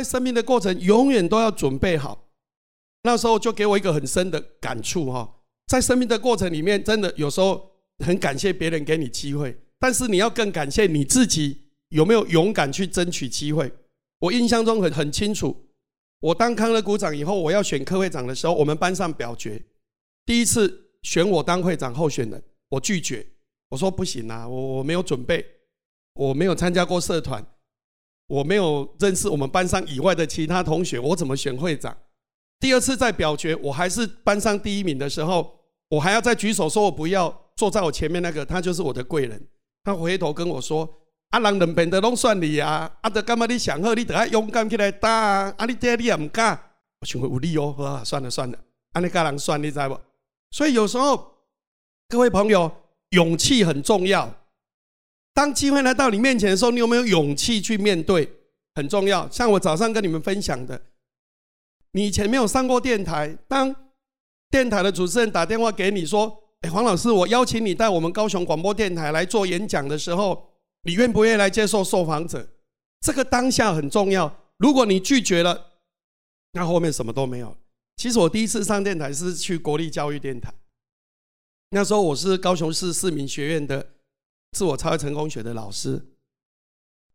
在生命的过程永远都要准备好。那时候就给我一个很深的感触哈，在生命的过程里面，真的有时候很感谢别人给你机会，但是你要更感谢你自己有没有勇敢去争取机会。我印象中很很清楚，我当康乐股长以后，我要选科会长的时候，我们班上表决，第一次选我当会长候选人，我拒绝，我说不行啊，我我没有准备，我没有参加过社团，我没有认识我们班上以外的其他同学，我怎么选会长？第二次在表决，我还是班上第一名的时候，我还要再举手说我不要坐在我前面那个，他就是我的贵人。他回头跟我说：“啊，人两边的拢算你啊，啊，得干嘛你想好，你得要勇敢起来打啊！啊，你爹你也唔敢，我想有理哦，啊，算了算了，啊，你跟人算，你知不？所以有时候，各位朋友，勇气很重要。当机会来到你面前的时候，你有没有勇气去面对？很重要。像我早上跟你们分享的。你以前没有上过电台，当电台的主持人打电话给你说：“哎，黄老师，我邀请你到我们高雄广播电台来做演讲的时候，你愿不愿意来接受受访者？”这个当下很重要。如果你拒绝了，那后面什么都没有。其实我第一次上电台是去国立教育电台，那时候我是高雄市市民学院的自我超越成功学的老师，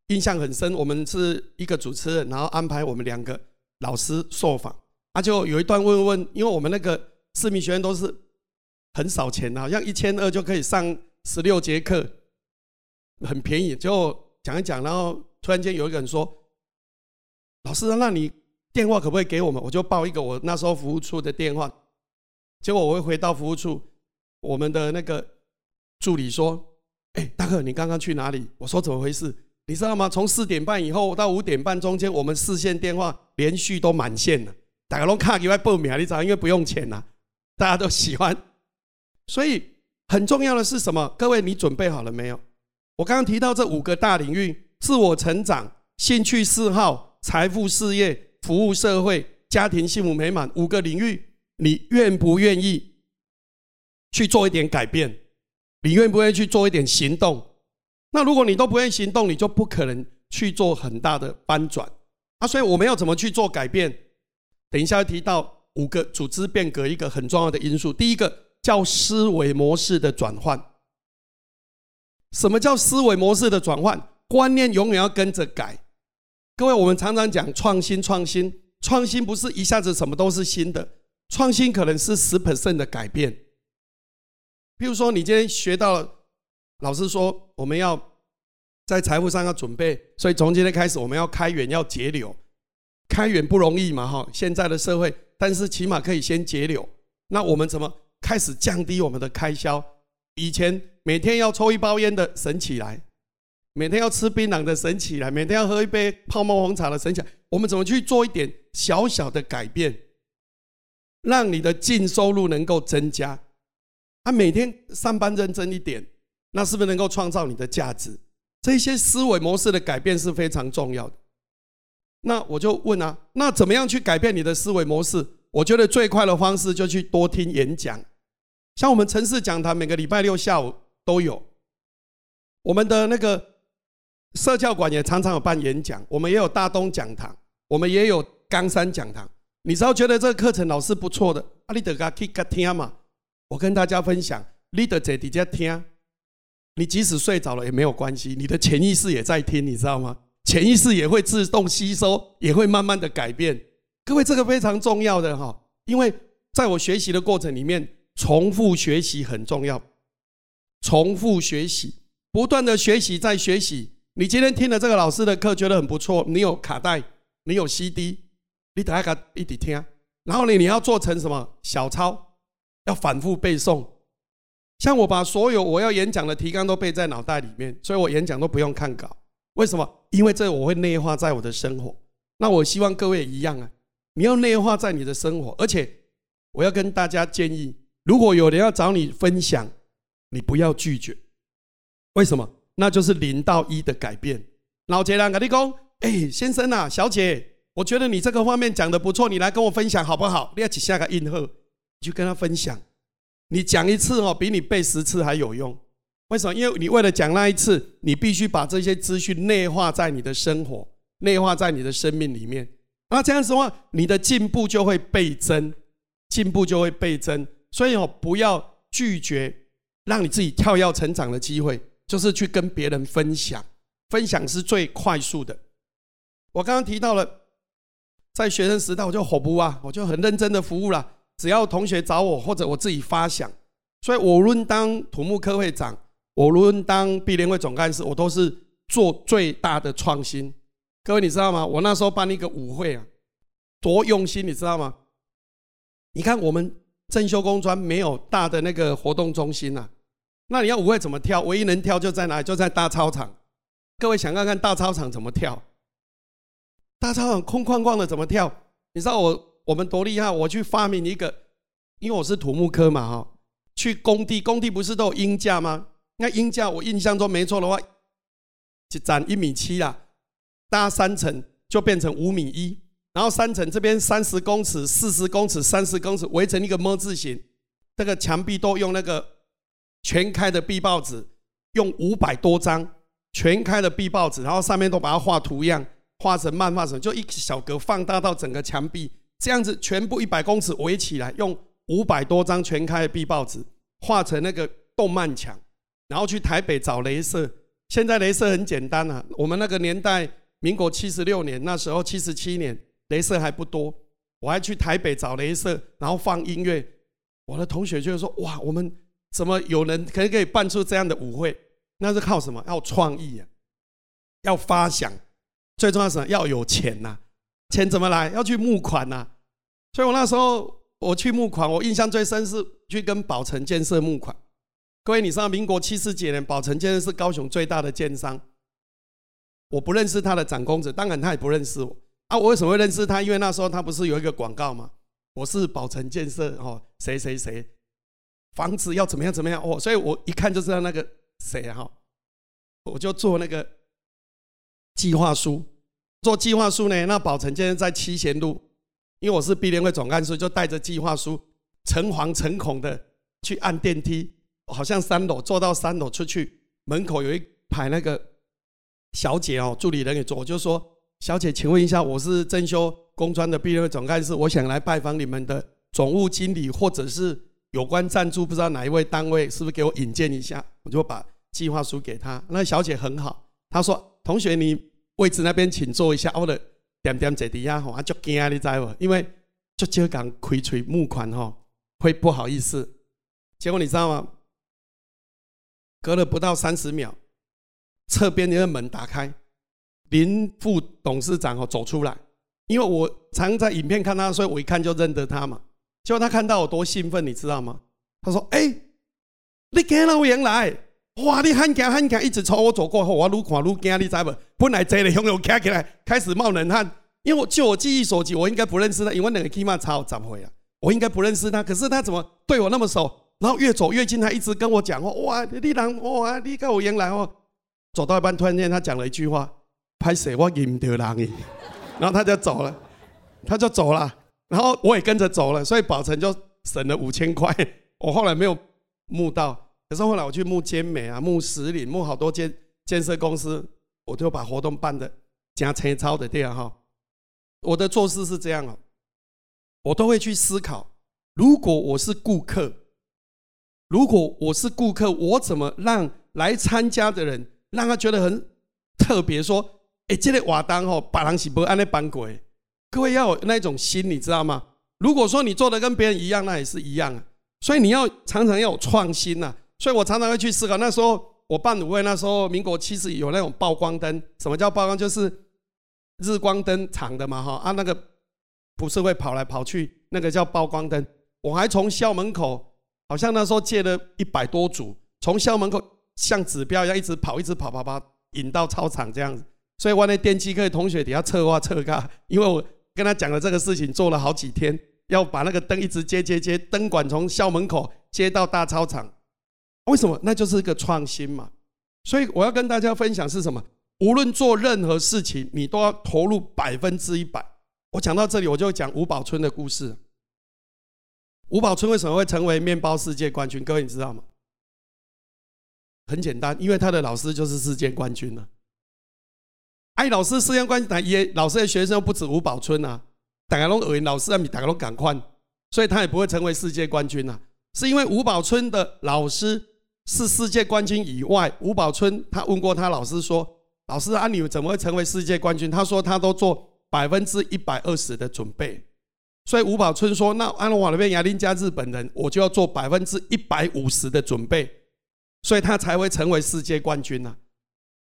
印象很深。我们是一个主持人，然后安排我们两个。老师受访，啊，就有一段问问，因为我们那个市民学院都是很少钱，好像一千二就可以上十六节课，很便宜，就讲一讲，然后突然间有一个人说：“老师，那你电话可不可以给我们？”我就报一个我那时候服务处的电话，结果我会回到服务处，我们的那个助理说：“哎，大哥，你刚刚去哪里？”我说：“怎么回事？”你知道吗？从四点半以后到五点半中间，我们四线电话连续都满线了。大家拢卡以外报名，你知道，因为不用钱呐，大家都喜欢。所以很重要的是什么？各位，你准备好了没有？我刚刚提到这五个大领域：自我成长、兴趣嗜好、财富、事业、服务社会、家庭幸福美满。五个领域，你愿不愿意去做一点改变？你愿不愿意去做一点行动？那如果你都不愿意行动，你就不可能去做很大的翻转啊！所以我们要怎么去做改变？等一下要提到五个组织变革一个很重要的因素。第一个叫思维模式的转换。什么叫思维模式的转换？观念永远要跟着改。各位，我们常常讲创新，创新，创新不是一下子什么都是新的，创新可能是十 percent 的改变。譬如说，你今天学到了。老师说，我们要在财富上要准备，所以从今天开始，我们要开源，要节流。开源不容易嘛，哈！现在的社会，但是起码可以先节流。那我们怎么开始降低我们的开销？以前每天要抽一包烟的省起来，每天要吃槟榔的省起来，每天要喝一杯泡沫红茶的省起来。我们怎么去做一点小小的改变，让你的净收入能够增加？啊，每天上班认真一点。那是不是能够创造你的价值？这些思维模式的改变是非常重要的。那我就问啊，那怎么样去改变你的思维模式？我觉得最快的方式就去多听演讲，像我们城市讲堂每个礼拜六下午都有，我们的那个社教馆也常常有办演讲，我们也有大东讲堂，我们也有冈山讲堂。你只要觉得这个课程老师不错的，阿你得噶去听嘛。我跟大家分享，你得在底下听。你即使睡着了也没有关系，你的潜意识也在听，你知道吗？潜意识也会自动吸收，也会慢慢的改变。各位，这个非常重要的哈，因为在我学习的过程里面，重复学习很重要。重复学习，不断的学习，在学习。你今天听了这个老师的课，觉得很不错，你有卡带，你有 CD，你等下一起听。然后呢，你要做成什么小抄，要反复背诵。像我把所有我要演讲的提纲都背在脑袋里面，所以我演讲都不用看稿。为什么？因为这我会内化在我的生活。那我希望各位一样啊，你要内化在你的生活。而且我要跟大家建议，如果有人要找你分享，你不要拒绝。为什么？那就是零到一的改变。老杰人跟你讲，哎，先生啊，小姐，我觉得你这个方面讲的不错，你来跟我分享好不好？你要起下个应和，去跟他分享。你讲一次哦，比你背十次还有用。为什么？因为你为了讲那一次，你必须把这些资讯内化在你的生活，内化在你的生命里面。那这样子的话，你的进步就会倍增，进步就会倍增。所以哦，不要拒绝让你自己跳跃成长的机会，就是去跟别人分享，分享是最快速的。我刚刚提到了，在学生时代我就火不啊，我就很认真的服务了。只要同学找我，或者我自己发想，所以我无论当土木科会长，我无论当毕联会总干事，我都是做最大的创新。各位，你知道吗？我那时候办一个舞会啊，多用心，你知道吗？你看我们正修工专没有大的那个活动中心呐，那你要舞会怎么跳？唯一能跳就在哪里？就在大操场。各位想看看大操场怎么跳？大操场空旷旷的怎么跳？你知道我我们多厉害？我去发明一个，因为我是土木科嘛哈，去工地，工地不是都有鹰架吗？那鹰架我印象中没错的话，就长一米七啦。搭三层就变成五米一，然后三层这边三十公尺、四十公尺、三十公尺围成一个么字形，这个墙壁都用那个全开的壁报纸，用五百多张全开的壁报纸，然后上面都把它画图样，画成漫画成就一小格放大到整个墙壁，这样子全部一百公尺围起来，用五百多张全开的壁报纸画成那个动漫墙，然后去台北找镭射，现在镭射很简单啊，我们那个年代。民国七十六年，那时候七十七年，镭射还不多，我还去台北找镭射，然后放音乐。我的同学就说：“哇，我们怎么有人可以可以办出这样的舞会？那是靠什么？要创意啊，要发想，最重要是什么要有钱呐。钱怎么来？要去募款呐。所以我那时候我去募款，我印象最深是去跟宝城建设募款。各位，你知道民国七十几年，宝城建设是高雄最大的建商。”我不认识他的长公子，当然他也不认识我啊！我为什么会认识他？因为那时候他不是有一个广告吗？我是宝城建设哦，谁谁谁，房子要怎么样怎么样哦，所以我一看就知道那个谁哈，我就做那个计划书，做计划书呢。那宝城建设在七贤路，因为我是毕联会总干事，就带着计划书，诚惶诚恐的去按电梯，好像三楼坐到三楼出去，门口有一排那个。小姐哦，助理人员做，我就说，小姐，请问一下，我是正修工专的毕业总干事，我想来拜访你们的总务经理，或者是有关赞助，不知道哪一位单位，是不是给我引荐一下？我就把计划书给他。那小姐很好，她说：“同学，你位置那边请坐一下。”我的点点在底下吼，啊，就惊你知不？因为就就讲亏吹募款吼，会不好意思。结果你知道吗？隔了不到三十秒。侧边那个门打开，林副董事长哦走出来，因为我常在影片看他，所以我一看就认得他嘛。结果他看到我多兴奋，你知道吗？他说：“哎，你跟老原来，哇！你喊惊喊惊，一直朝我走过后，我愈看愈惊，你知不？本来坐的汹涌起来，开始冒冷汗。因为我就我记忆所及，我应该不认识他，因为那个起码差怎么回啊？我应该不认识他，可是他怎么对我那么熟？然后越走越近，他一直跟我讲话，哇！你人哇！你跟我原来哦。”走到一半，突然间他讲了一句话：“拍谁我认得人。”然后他就走了，他就走了，然后我也跟着走了，所以宝成就省了五千块。我后来没有募到，可是后来我去募坚美啊，募石林，募好多间建设公司，我就把活动办的加车超的这样哈。我的做事是这样哦，我都会去思考：如果我是顾客，如果我是顾客，我怎么让来参加的人？让他觉得很特别，说：“哎，这个瓦当哦，把人是不按那搬过。”各位要有那种心，你知道吗？如果说你做的跟别人一样，那也是一样啊。所以你要常常要有创新呐。所以我常常会去思考。那时候我办舞会，那时候民国七十有那种曝光灯。什么叫曝光？就是日光灯长的嘛，哈啊，那个不是会跑来跑去，那个叫曝光灯。我还从校门口，好像那时候借了一百多组，从校门口。像指标一样一直跑，一直跑跑跑，引到操场这样子。所以我那电机课同学底下策划策划，因为我跟他讲了这个事情，做了好几天，要把那个灯一直接接接，灯管从校门口接到大操场。为什么？那就是一个创新嘛。所以我要跟大家分享是什么？无论做任何事情，你都要投入百分之一百。我讲到这里，我就讲吴宝春的故事。吴宝春为什么会成为面包世界冠军？各位你知道吗？很简单，因为他的老师就是世界冠军了。哎，老师世界冠军，也老师的学生不止吴宝春啊，大家都以为老师啊，大家都赶快，所以他也不会成为世界冠军啊。是因为吴宝春的老师是世界冠军以外，吴宝春他问过他老师说：“老师啊，你怎么会成为世界冠军？”他说他都做百分之一百二十的准备。所以吴宝春说：“那安龙瓦那边亚林加日本人，我就要做百分之一百五十的准备，所以他才会成为世界冠军呐。”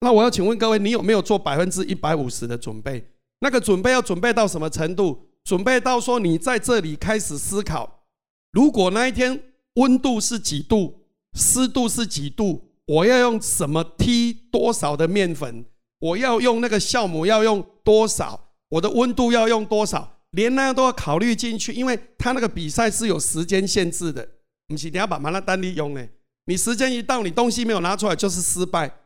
那我要请问各位，你有没有做百分之一百五十的准备？那个准备要准备到什么程度？准备到说你在这里开始思考，如果那一天温度是几度，湿度是几度，我要用什么踢多少的面粉？我要用那个酵母要用多少？我的温度要用多少？连那样都要考虑进去，因为他那个比赛是有时间限制的。不是你要把马拉丹利用呢？你时间一到，你东西没有拿出来就是失败。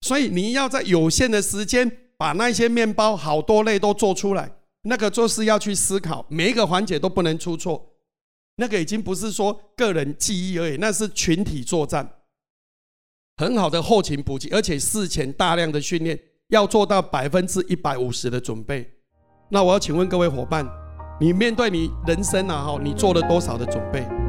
所以你要在有限的时间把那些面包好多类都做出来，那个就是要去思考，每一个环节都不能出错。那个已经不是说个人记忆而已，那是群体作战。很好的后勤补给，而且事前大量的训练，要做到百分之一百五十的准备。那我要请问各位伙伴，你面对你人生啊，哈，你做了多少的准备？